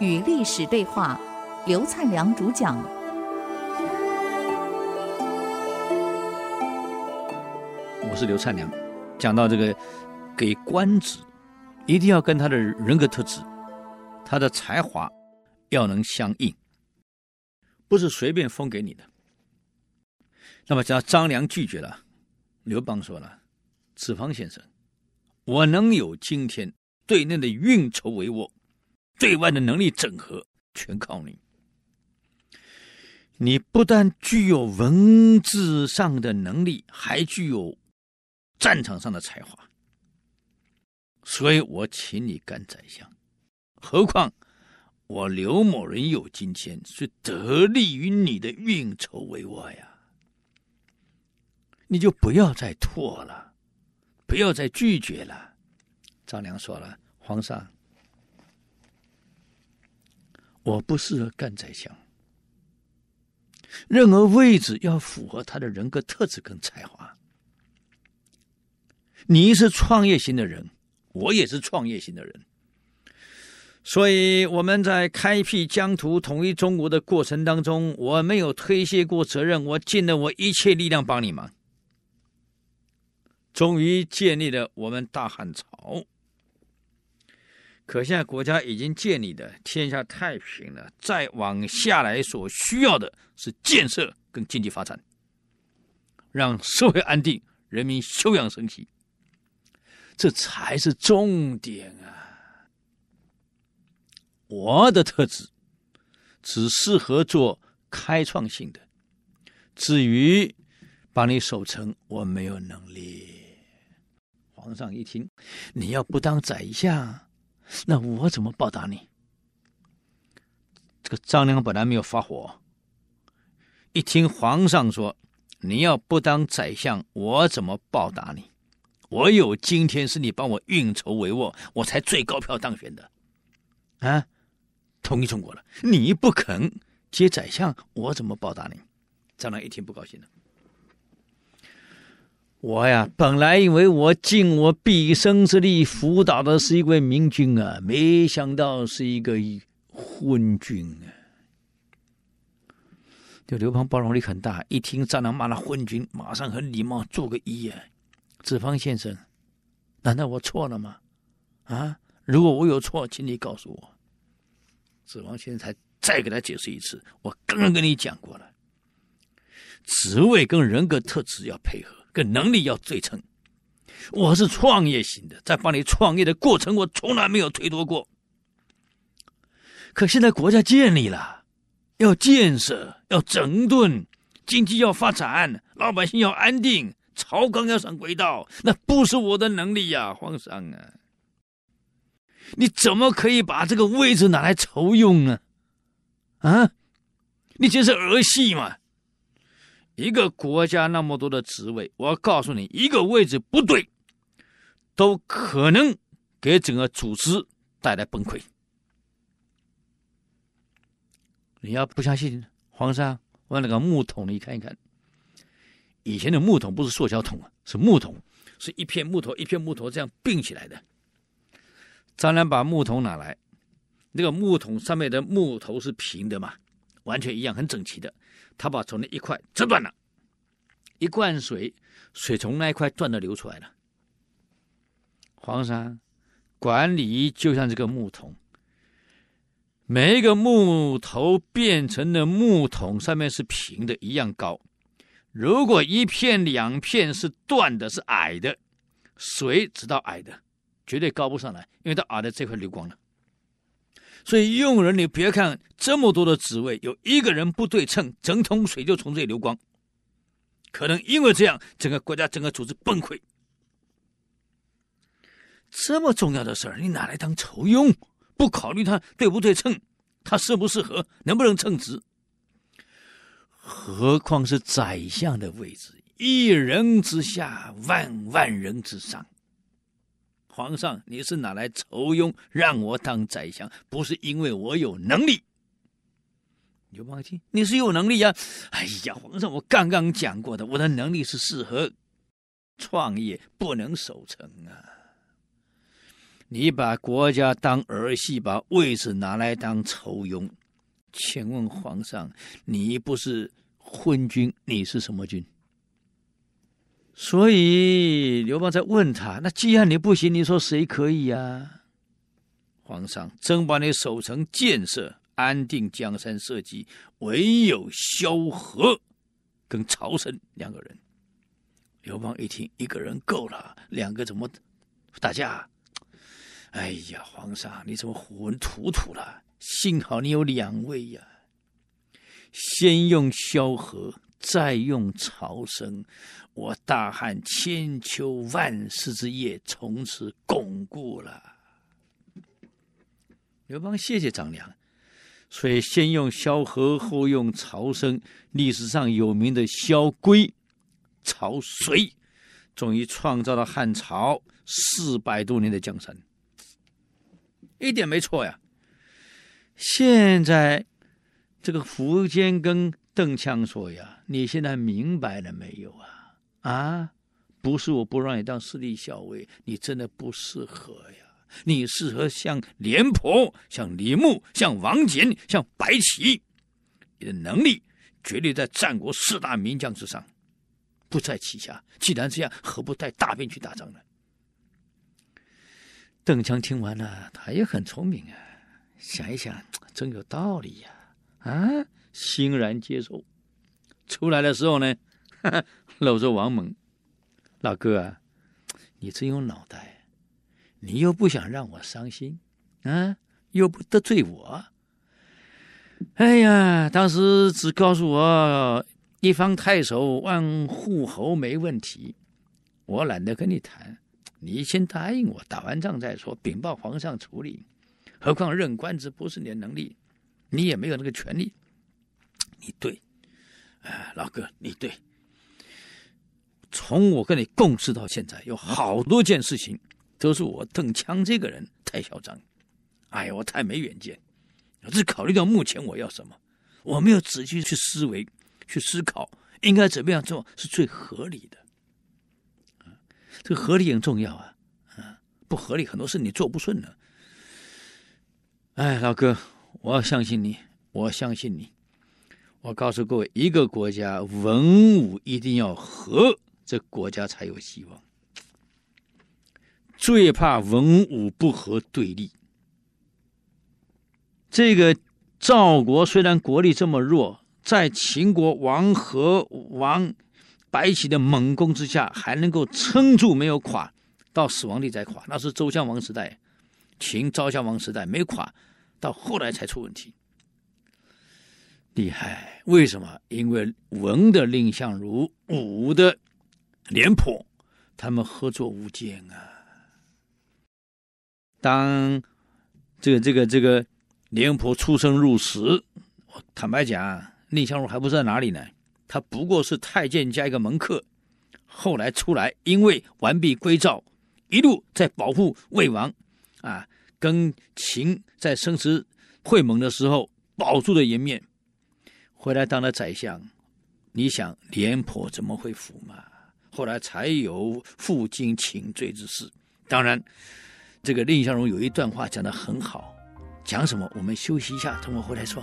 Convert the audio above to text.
与历史对话，刘灿良主讲。我是刘灿良，讲到这个，给官职一定要跟他的人格特质、他的才华要能相应，不是随便封给你的。那么，只要张良拒绝了，刘邦说了：“子方先生，我能有今天，对内的运筹帷幄。”对外的能力整合全靠你。你不但具有文字上的能力，还具有战场上的才华，所以我请你干宰相。何况我刘某人有今天，是得利于你的运筹帷幄呀。你就不要再拖了，不要再拒绝了。张良说了：“皇上。”我不适合干宰相。任何位置要符合他的人格特质跟才华。你是创业型的人，我也是创业型的人，所以我们在开辟疆土、统一中国的过程当中，我没有推卸过责任，我尽了我一切力量帮你忙，终于建立了我们大汉朝。可现在国家已经建立的天下太平了，再往下来所需要的是建设跟经济发展，让社会安定，人民休养生息，这才是重点啊！我的特质只适合做开创性的，至于把你守成，我没有能力。皇上一听，你要不当宰相。那我怎么报答你？这个张良本来没有发火，一听皇上说你要不当宰相，我怎么报答你？我有今天是你帮我运筹帷幄，我才最高票当选的，啊，统一中国了，你不肯接宰相，我怎么报答你？张良一听不高兴了。我呀，本来以为我尽我毕生之力辅导的是一位明君啊，没想到是一个昏君啊！这刘邦包容力很大，一听张良骂他昏君，马上很礼貌做个揖啊。子方先生，难道我错了吗？啊，如果我有错，请你告诉我。子方先生才再给他解释一次，我刚刚跟你讲过了，职位跟人格特质要配合。这能力要对称，我是创业型的，在帮你创业的过程，我从来没有推脱过。可现在国家建立了，要建设，要整顿，经济要发展，老百姓要安定，朝纲要上轨道，那不是我的能力呀，皇上啊！你怎么可以把这个位置拿来酬庸呢？啊，你这是儿戏吗？一个国家那么多的职位，我告诉你，一个位置不对，都可能给整个组织带来崩溃。你要不相信，皇上，我那个木桶你看一看。以前的木桶不是塑胶桶啊，是木桶，是一片木头一片木头这样并起来的。张良把木桶拿来，那个木桶上面的木头是平的嘛，完全一样，很整齐的。他把从那一块折断了，一灌水，水从那一块断的流出来了。皇上，管理就像这个木桶，每一个木头变成的木桶上面是平的，一样高。如果一片两片是断的，是矮的，水直到矮的，绝对高不上来，因为它矮的这块流光了。所以用人，你别看这么多的职位，有一个人不对称，整桶水就从这里流光。可能因为这样，整个国家、整个组织崩溃。这么重要的事儿，你拿来当酬庸？不考虑他对不对称，他适不适合，能不能称职？何况是宰相的位置，一人之下，万万人之上。皇上，你是拿来酬庸，让我当宰相，不是因为我有能力。刘邦一听，你是有能力呀、哎呀，皇上，我刚刚讲过的，我的能力是适合创业不能守成啊！你把国家当儿戏，把位置拿来当酬庸，请问皇上，你不是昏君，你是什么君？所以刘邦在问他：那既然你不行，你说谁可以呀、皇上，真把你守城建设、安定江山社稷，唯有萧何跟曹参两个人。刘邦一听，一个人够了，两个怎么打架？哎呀，皇上，你怎么浑涂涂了？幸好你有两位呀，先用萧何，再用曹参，我大汉千秋万世之业从此巩固了。刘邦谢谢张良，所以先用萧何，后用曹参，历史上有名的萧规、曹随，终于创造了汉朝四百多年的江山。一点没错呀！现在这个苻坚跟邓羌说呀：“你现在明白了没有啊？啊，不是我不让你当司隶校尉，你真的不适合呀！你适合像廉颇、像李牧、像王翦、像白起，你的能力绝对在战国四大名将之上，不在其下。既然这样，何不带大兵去打仗呢？”邓羌听完了，他也很聪明啊，想一想，真有道理呀，啊，欣然接受。出来的时候呢，哈哈，搂着王猛，老哥啊，你真有脑袋，你又不想让我伤心，啊，又不得罪我。哎呀，当时只告诉我一方太守万户侯没问题，我懒得跟你谈。你先答应我，打完仗再说，禀报皇上处理。何况任官职不是你的能力，你也没有那个权利。你对，哎，老哥，你对。从我跟你共事到现在，有好多件事情都是我邓羌这个人太嚣张。哎呀，我太没远见，我只考虑到目前我要什么，我没有仔细去思维、去思考应该怎么样做是最合理的。这个合理很重要啊，啊，不合理很多事你做不顺了。哎，老哥，我要相信你，我要相信你。我告诉各位，一个国家文武一定要和，这国家才有希望。最怕文武不和对立。这个赵国虽然国力这么弱，在秦国王和王。白起的猛攻之下，还能够撑住，没有垮，到死亡地再垮，那是周襄王时代，秦昭襄王时代没垮，到后来才出问题。厉害，为什么？因为文的蔺相如，武的廉颇，他们合作无间啊。当这个这个这个廉颇出生入死，我坦白讲，蔺相如还不知道哪里呢。他不过是太监加一个门客，后来出来，因为完璧归赵，一路在保护魏王，啊，跟秦在生死会盟的时候保住了颜面，回来当了宰相。你想廉颇怎么会服嘛？后来才有负荆请罪之事。当然，这个蔺相如有一段话讲得很好，讲什么？我们休息一下，等我回来说。